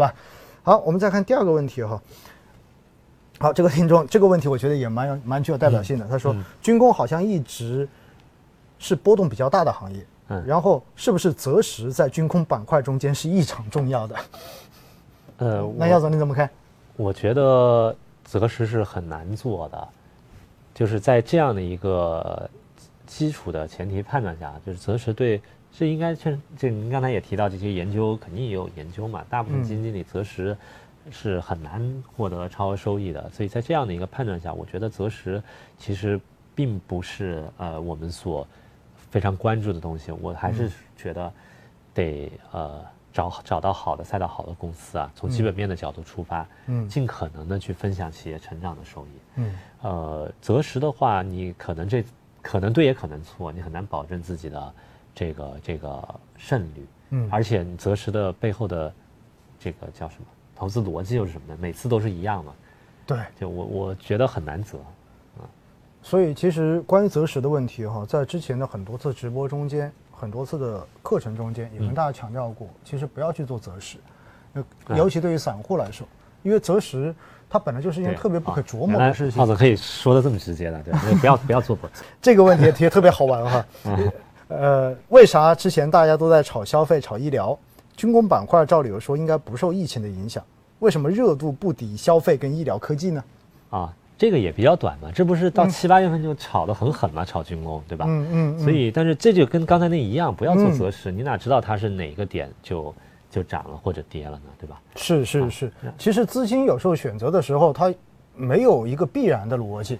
吧？好，我们再看第二个问题哈。好，这个听众这个问题我觉得也蛮有蛮具有代表性的。他说，军工好像一直是波动比较大的行业，嗯，然后是不是择时在军工板块中间是异常重要的？呃，那耀总你怎么看？我觉得择时是很难做的，就是在这样的一个基础的前提判断下，就是择时对是应该确这您刚才也提到这些研究肯定也有研究嘛，大部分基金经理择时。是很难获得超额收益的，所以在这样的一个判断下，我觉得择时其实并不是呃我们所非常关注的东西。我还是觉得得呃找找到好的赛道、好的公司啊，从基本面的角度出发，嗯，尽可能的去分享企业成长的收益。嗯，呃，择时的话，你可能这可能对也可能错，你很难保证自己的这个这个胜率。嗯，而且你择时的背后的这个叫什么？投资逻辑又是什么呢？每次都是一样嘛？对，就我我觉得很难择，啊，所以其实关于择时的问题哈，在之前的很多次直播中间，很多次的课程中间，也跟大家强调过，其实不要去做择时，尤其对于散户来说，因为择时它本来就是一件特别不可琢磨的事情。浩子可以说的这么直接的，对，不要不要做择时。这个问题也特别好玩哈，呃，为啥之前大家都在炒消费、炒医疗？军工板块照理说应该不受疫情的影响，为什么热度不敌消费跟医疗科技呢？啊，这个也比较短嘛，这不是到七八月份就炒得很狠嘛，炒军工，对吧？嗯嗯。所以，但是这就跟刚才那一样，不要做择时，你哪知道它是哪个点就就涨了或者跌了呢？对吧？是是是，其实资金有时候选择的时候，它没有一个必然的逻辑，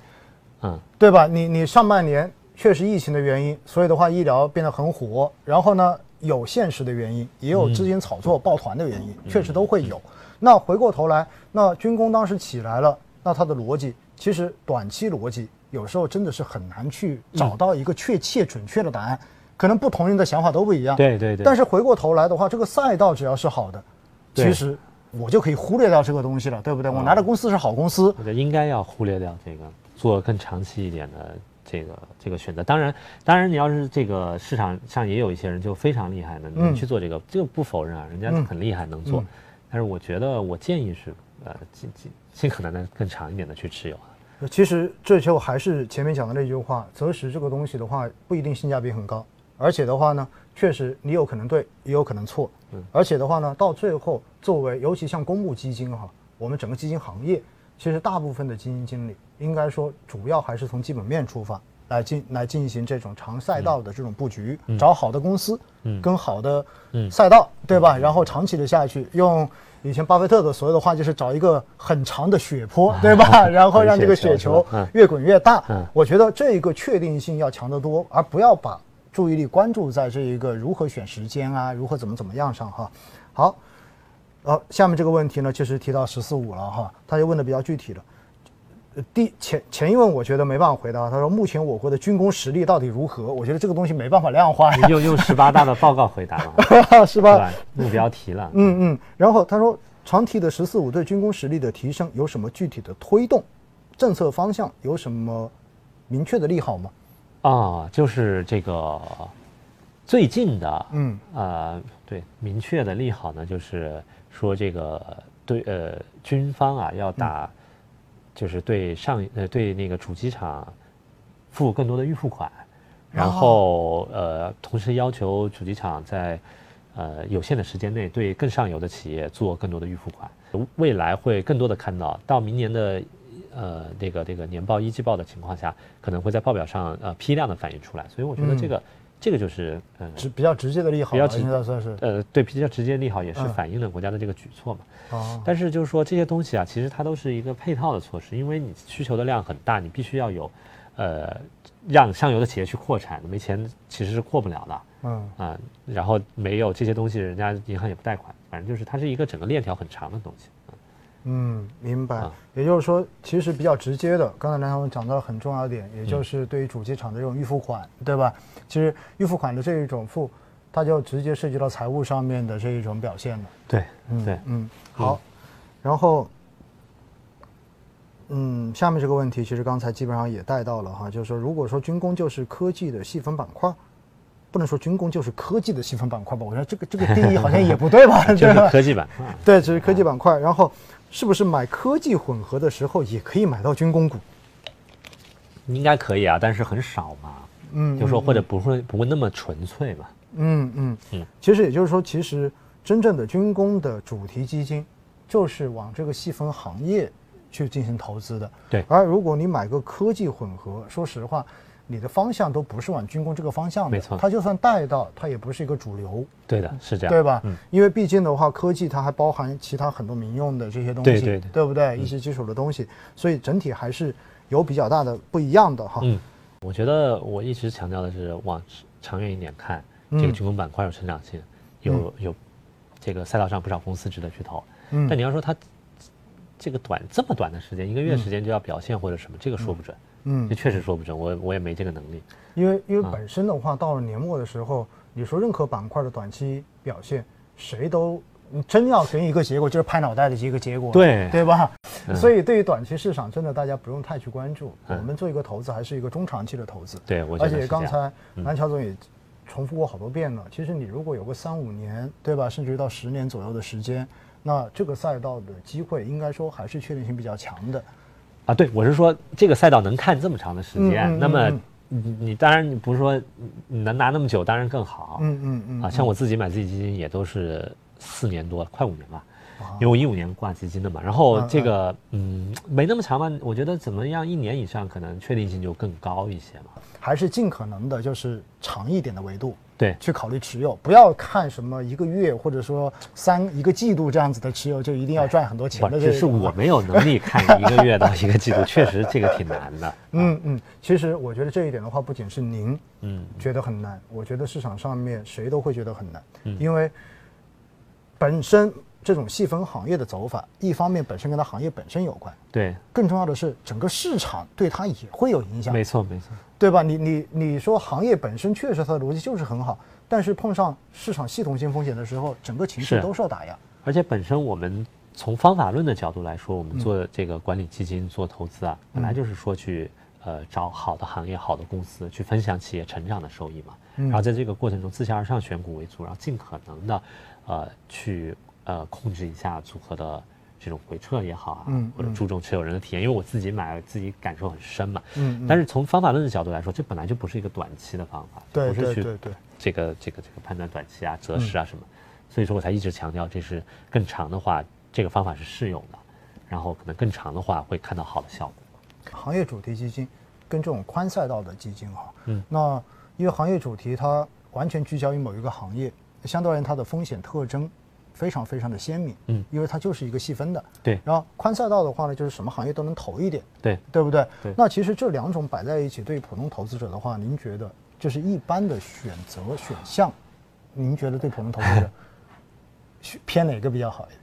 嗯，对吧？你你上半年确实疫情的原因，所以的话医疗变得很火，然后呢？有现实的原因，也有资金炒作抱团的原因，确实都会有。那回过头来，那军工当时起来了，那它的逻辑其实短期逻辑有时候真的是很难去找到一个确切准确的答案，可能不同人的想法都不一样。对对对。但是回过头来的话，这个赛道只要是好的，其实我就可以忽略掉这个东西了，对不对？我拿的公司是好公司，我觉得应该要忽略掉这个，做更长期一点的。这个这个选择，当然，当然，你要是这个市场上也有一些人就非常厉害的，能去做这个，这个不否认啊，人家很厉害能做。但是我觉得，我建议是，呃，尽尽尽可能的更长一点的去持有。其实这就还是前面讲的那句话，择时这个东西的话，不一定性价比很高，而且的话呢，确实你有可能对，也有可能错。嗯。而且的话呢，到最后，作为尤其像公募基金哈，我们整个基金行业，其实大部分的基金经理。应该说，主要还是从基本面出发来进来进行这种长赛道的这种布局，找好的公司，嗯，跟好的赛道，对吧？然后长期的下去，用以前巴菲特的所有的话，就是找一个很长的雪坡，对吧？然后让这个雪球越滚越大。我觉得这一个确定性要强得多，而不要把注意力关注在这一个如何选时间啊，如何怎么怎么样上哈。好，呃，下面这个问题呢，就是提到“十四五”了哈，他就问的比较具体了。第前前一问，我觉得没办法回答。他说：“目前我国的军工实力到底如何？”我觉得这个东西没办法量化。用用十八大的报告回答了，是吧？目标提了。嗯嗯。然后他说：“长提的‘十四五’对军工实力的提升有什么具体的推动？政策方向有什么明确的利好吗？”啊，就是这个最近的，嗯啊，对，明确的利好呢，就是说这个对呃军方啊要打。就是对上呃对那个主机厂付更多的预付款，然后呃同时要求主机厂在呃有限的时间内对更上游的企业做更多的预付款，未来会更多的看到，到明年的呃那个这个年报一季报的情况下，可能会在报表上呃批量的反映出来，所以我觉得这个。这个就是嗯，直比较直接的利好，比较直接算是呃，对，比较直接利好也是反映了国家的这个举措嘛。哦。但是就是说这些东西啊，其实它都是一个配套的措施，因为你需求的量很大，你必须要有，呃，让上游的企业去扩产，没钱其实是扩不了的。嗯。啊，然后没有这些东西，人家银行也不贷款，反正就是它是一个整个链条很长的东西。嗯，明白。也就是说，其实比较直接的，刚才梁总讲到了很重要的点，也就是对于主机厂的这种预付款，对吧？其实预付款的这一种付，它就直接涉及到财务上面的这一种表现了。对，嗯，对，嗯，好。然后，嗯，下面这个问题其实刚才基本上也带到了哈，就是说，如果说军工就是科技的细分板块，不能说军工就是科技的细分板块吧？我觉得这个这个定义好像也不对吧？就是科技板块。对，只是科技板块。然后，是不是买科技混合的时候也可以买到军工股？应该可以啊，但是很少嘛。嗯，就说或者不会不会那么纯粹嘛。嗯嗯嗯。其实也就是说，其实真正的军工的主题基金，就是往这个细分行业去进行投资的。对。而如果你买个科技混合，说实话。你的方向都不是往军工这个方向的，没错。它就算带到，它也不是一个主流。对的，是这样，对吧？嗯。因为毕竟的话，科技它还包含其他很多民用的这些东西，对对对，对不对？一些基础的东西，所以整体还是有比较大的不一样的哈。嗯，我觉得我一直强调的是往长远一点看，这个军工板块有成长性，有有这个赛道上不少公司值得去投。嗯。但你要说它这个短这么短的时间，一个月时间就要表现或者什么，这个说不准。嗯，这确实说不准，我我也没这个能力。因为因为本身的话，到了年末的时候，你说任何板块的短期表现，谁都真要给你一个结果，就是拍脑袋的一个结果，对对吧？所以对于短期市场，真的大家不用太去关注。我们做一个投资，还是一个中长期的投资。对，而且刚才南乔总也重复过好多遍了。其实你如果有个三五年，对吧？甚至于到十年左右的时间，那这个赛道的机会，应该说还是确定性比较强的。啊，对，我是说这个赛道能看这么长的时间，那么你你当然你不是说你能拿那么久，当然更好。嗯嗯嗯。啊，像我自己买自己基金也都是四年多，快五年吧。因为我一五年挂基金的嘛，然后这个嗯没那么长嘛，我觉得怎么样一年以上可能确定性就更高一些嘛。还是尽可能的就是长一点的维度。对，去考虑持有，不要看什么一个月或者说三一个季度这样子的持有，就一定要赚很多钱的。只是我没有能力看一个月到一个季度，确实这个挺难的。嗯嗯，其实我觉得这一点的话，不仅是您嗯觉得很难，我觉得市场上面谁都会觉得很难，因为本身。这种细分行业的走法，一方面本身跟它行业本身有关，对，更重要的是整个市场对它也会有影响。没错，没错，对吧？你你你说行业本身确实它的逻辑就是很好，但是碰上市场系统性风险的时候，整个情绪都受打压。而且本身我们从方法论的角度来说，我们做这个管理基金做投资啊，本来就是说去呃找好的行业、好的公司去分享企业成长的收益嘛。然后在这个过程中自下而上选股为主，然后尽可能的呃去。呃，控制一下组合的这种回撤也好啊，或者注重持有人的体验，因为我自己买，自己感受很深嘛。嗯。但是从方法论的角度来说，这本来就不是一个短期的方法，不是去这个这个这个判断短期啊、择时啊什么。所以说我才一直强调，这是更长的话，这个方法是适用的，然后可能更长的话会看到好的效果。行业主题基金跟这种宽赛道的基金哈，嗯，那因为行业主题它完全聚焦于某一个行业，相对而言它的风险特征。非常非常的鲜明，嗯，因为它就是一个细分的，对。然后宽赛道的话呢，就是什么行业都能投一点，对，对不对？对。那其实这两种摆在一起，对于普通投资者的话，您觉得就是一般的选择选项，您觉得对普通投资者 偏哪个比较好一点？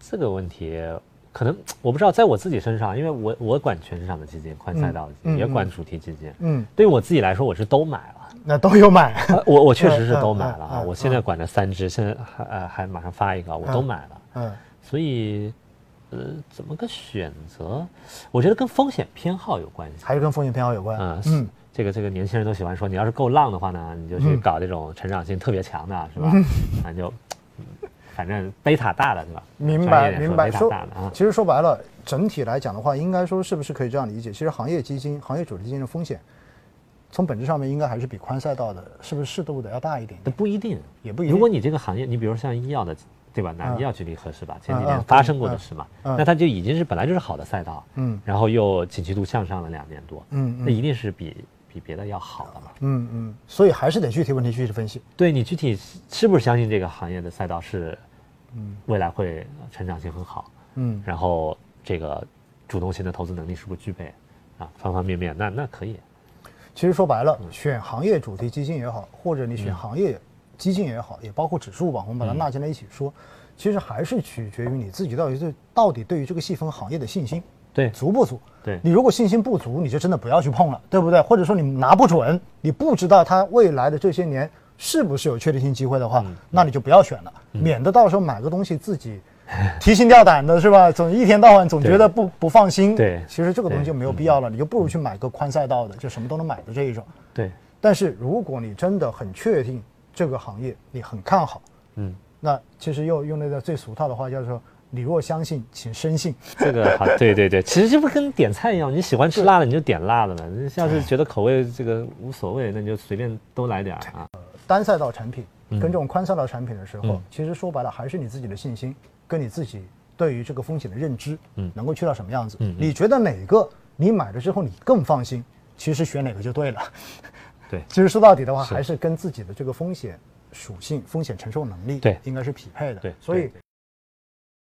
这个问题可能 我不知道，在我自己身上，因为我我管全市场的基金，宽赛道的基金，也管主题基金，嗯，对于我自己来说，我是都买了。那都有买，我我确实是都买了啊！我现在管着三只，现在还呃还马上发一个，我都买了。嗯，所以呃怎么个选择？我觉得跟风险偏好有关系，还是跟风险偏好有关。嗯嗯，这个这个年轻人都喜欢说，你要是够浪的话呢，你就去搞这种成长性特别强的，是吧？那就反正贝塔大的，对吧？明白明白。说其实说白了，整体来讲的话，应该说是不是可以这样理解？其实行业基金、行业主题基金的风险。从本质上面应该还是比宽赛道的，是不是适度的要大一点？不一定，也不一定。如果你这个行业，你比如像医药的，对吧？拿医药举例合适吧？前几年发生过的事嘛，那它就已经是本来就是好的赛道，嗯，然后又景气度向上了两年多，嗯，那一定是比比别的要好的嘛，嗯嗯。所以还是得具体问题具体分析。对你具体是不是相信这个行业的赛道是，嗯，未来会成长性很好，嗯，然后这个主动型的投资能力是不是具备，啊，方方面面，那那可以。其实说白了，选行业主题基金也好，或者你选行业基金也好，也包括指数吧，我们把它纳进来一起说，其实还是取决于你自己到底对到底对于这个细分行业的信心，对。足不足？对。你如果信心不足，你就真的不要去碰了，对不对？或者说你拿不准，你不知道它未来的这些年是不是有确定性机会的话，那你就不要选了，免得到时候买个东西自己。提心吊胆的是吧？总一天到晚总觉得不不放心。对，其实这个东西就没有必要了，你就不如去买个宽赛道的，就什么都能买的这一种。对，但是如果你真的很确定这个行业，你很看好，嗯，那其实又用那个最俗套的话叫做“你若相信，请深信 这个好，对对对，其实这不跟点菜一样，你喜欢吃辣的你就点辣的嘛，你要是觉得口味这个无所谓，那你就随便都来点儿啊。”。单赛道产品嗯。跟这种宽赛道产品的时候，嗯。其实说白了还是你自己的信心跟你自己对于这个风险的认知，嗯。能够去到什么样子。你觉得哪个你买了之后你更放心，其实选哪个就对了。对。其实说到底的话，还是跟自己的这个风险属性、风险承受能力，对。应该是匹配的。对所以对